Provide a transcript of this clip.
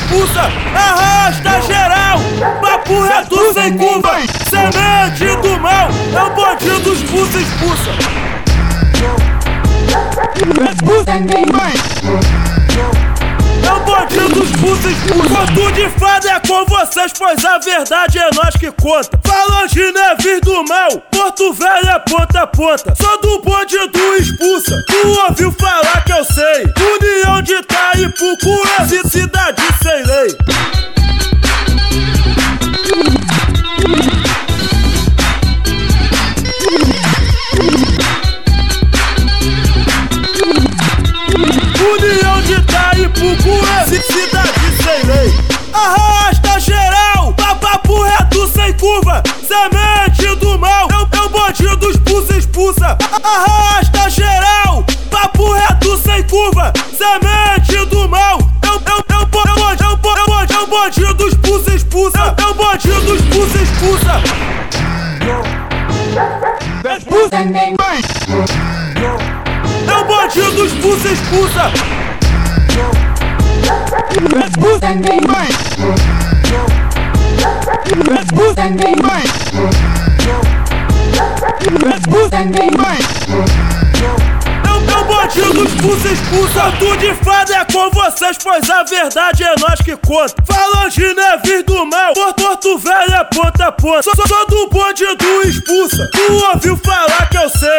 expulsa, arrasta geral. Papo reto sem curva. Semente do mal, é o bandido expulsa, expulsa. É o bandido expulsa, expulsa. Conto de fada é com vocês, pois a verdade é nós que conta. Falange Neves do mal, Porto Velho é ponta a ponta. Sou do bonde do expulsa. Tu ouviu falar que eu sei. União de Itaipucu é cidade sem lei. União de Itaipucu é cidade sem lei. Arrasta geral, papo reto sem curva. Semente do mal, é o, é o bandido expulsa, expulsa. Arrasta expulsa, expulsa. O bandido expulsa, expulsa. Expulsa, expulsa Tudo de fada é com vocês, pois a verdade é nós que conta. Falange Neves do mal, Porto, Porto Velho é ponta a ponta. Sou, sou do bonde do expulsa Tu ouviu falar que eu sei